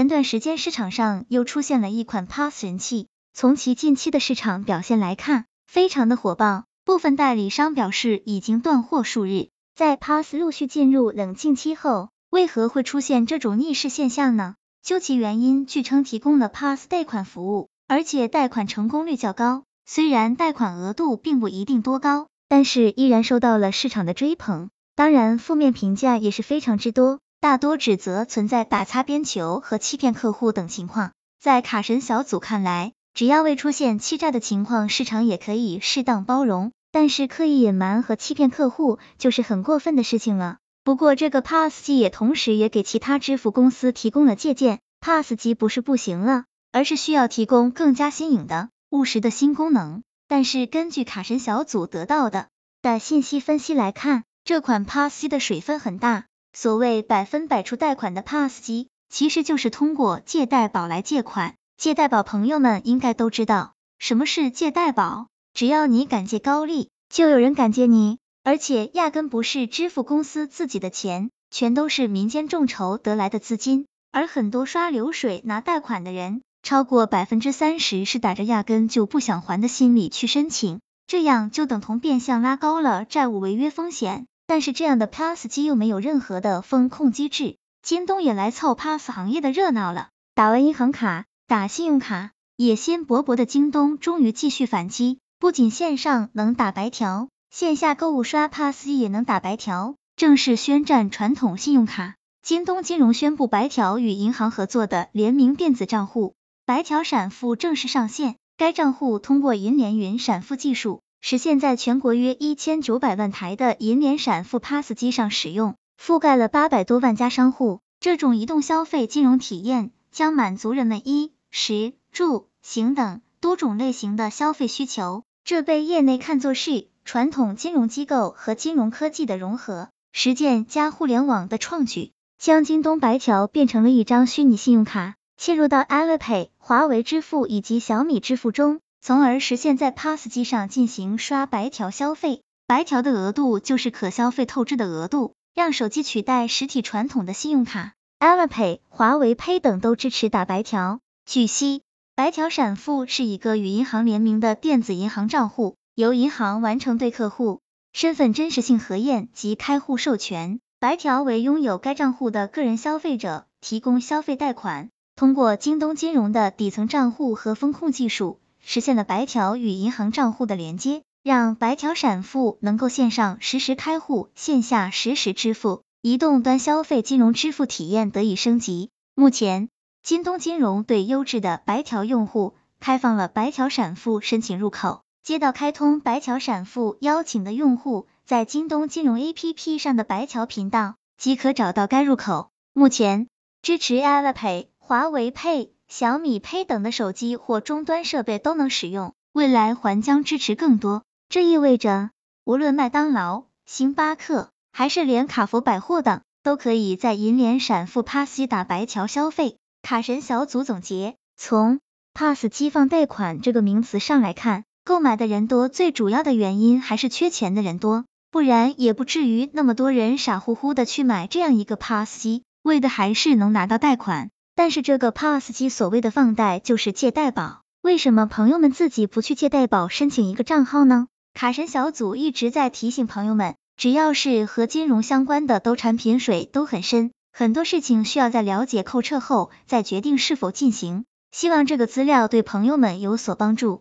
前段时间市场上又出现了一款 Pass 神器，从其近期的市场表现来看，非常的火爆。部分代理商表示已经断货数日。在 Pass 陆续进入冷静期后，为何会出现这种逆势现象呢？究其原因，据称提供了 Pass 贷款服务，而且贷款成功率较高。虽然贷款额度并不一定多高，但是依然受到了市场的追捧。当然，负面评价也是非常之多。大多指责存在打擦边球和欺骗客户等情况。在卡神小组看来，只要未出现欺诈的情况，市场也可以适当包容。但是刻意隐瞒和欺骗客户，就是很过分的事情了。不过这个 Pass 机也同时也给其他支付公司提供了借鉴。Pass 机不是不行了，而是需要提供更加新颖的、务实的新功能。但是根据卡神小组得到的的信息分析来看，这款 Pass 机的水分很大。所谓百分百出贷款的 Pass 机，其实就是通过借贷宝来借款。借贷宝朋友们应该都知道，什么是借贷宝？只要你敢借高利，就有人敢借你，而且压根不是支付公司自己的钱，全都是民间众筹得来的资金。而很多刷流水拿贷款的人，超过百分之三十是打着压根就不想还的心理去申请，这样就等同变相拉高了债务违约风险。但是这样的 Pass 机又没有任何的风控机制，京东也来凑 Pass 行业的热闹了。打完银行卡，打信用卡，野心勃勃的京东终于继续反击，不仅线上能打白条，线下购物刷 Pass 也能打白条，正式宣战传统信用卡。京东金融宣布白条与银行合作的联名电子账户，白条闪付正式上线。该账户通过银联云闪付技术。实现在全国约一千九百万台的银联闪付 Pass 机上使用，覆盖了八百多万家商户。这种移动消费金融体验将满足人们衣食住行等多种类型的消费需求。这被业内看作是传统金融机构和金融科技的融合实践加互联网的创举，将京东白条变成了一张虚拟信用卡，嵌入到 Alipay、华为支付以及小米支付中。从而实现，在 Pass 机上进行刷白条消费，白条的额度就是可消费透支的额度，让手机取代实体传统的信用卡。Alipay、华为 Pay 等都支持打白条。据悉，白条闪付是一个与银行联名的电子银行账户，由银行完成对客户身份真实性核验及开户授权。白条为拥有该账户的个人消费者提供消费贷款，通过京东金融的底层账户和风控技术。实现了白条与银行账户的连接，让白条闪付能够线上实时开户，线下实时支付，移动端消费金融支付体验得以升级。目前，京东金融对优质的白条用户开放了白条闪付申请入口，接到开通白条闪付邀请的用户，在京东金融 APP 上的白条频道即可找到该入口。目前支持 Alipay、华为 Pay。小米 Pay 等的手机或终端设备都能使用，未来还将支持更多。这意味着，无论麦当劳、星巴克，还是连卡佛百货等，都可以在银联闪付 Pass 机打白条消费。卡神小组总结：从 Pass 机放贷款这个名词上来看，购买的人多，最主要的原因还是缺钱的人多，不然也不至于那么多人傻乎乎的去买这样一个 Pass 机，为的还是能拿到贷款。但是这个 Pass 机所谓的放贷就是借贷宝，为什么朋友们自己不去借贷宝申请一个账号呢？卡神小组一直在提醒朋友们，只要是和金融相关的，都产品水都很深，很多事情需要在了解透彻后再决定是否进行。希望这个资料对朋友们有所帮助。